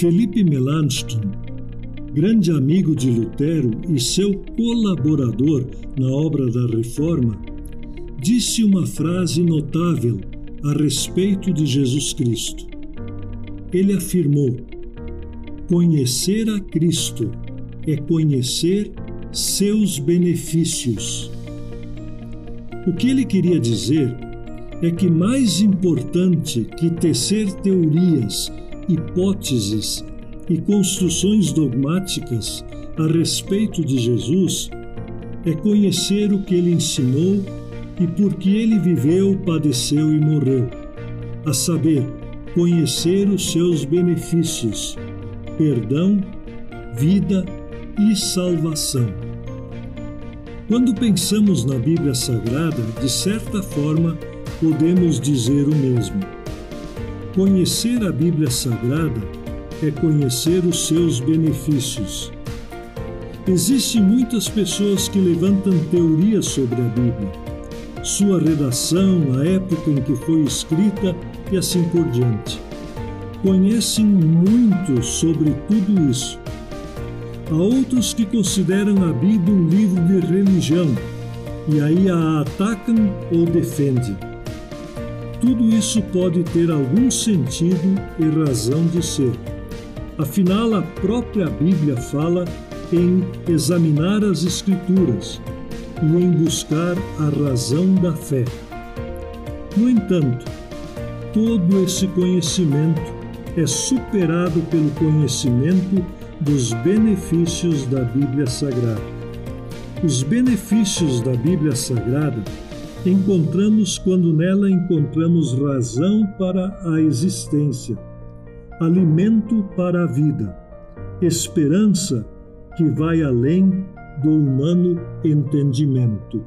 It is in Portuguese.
Felipe Melanchthon, grande amigo de Lutero e seu colaborador na obra da Reforma, disse uma frase notável a respeito de Jesus Cristo. Ele afirmou: Conhecer a Cristo é conhecer seus benefícios. O que ele queria dizer é que mais importante que tecer teorias, hipóteses e construções dogmáticas a respeito de Jesus é conhecer o que ele ensinou e por que ele viveu, padeceu e morreu, a saber, conhecer os seus benefícios, perdão, vida e salvação. Quando pensamos na Bíblia Sagrada, de certa forma, podemos dizer o mesmo. Conhecer a Bíblia Sagrada é conhecer os seus benefícios. Existem muitas pessoas que levantam teorias sobre a Bíblia, sua redação, a época em que foi escrita e assim por diante. Conhecem muito sobre tudo isso, Há outros que consideram a Bíblia um livro de religião e aí a atacam ou defendem. Tudo isso pode ter algum sentido e razão de ser. Afinal, a própria Bíblia fala em examinar as Escrituras e em buscar a razão da fé. No entanto, todo esse conhecimento é superado pelo conhecimento dos benefícios da Bíblia Sagrada. Os benefícios da Bíblia Sagrada encontramos quando nela encontramos razão para a existência, alimento para a vida, esperança que vai além do humano entendimento.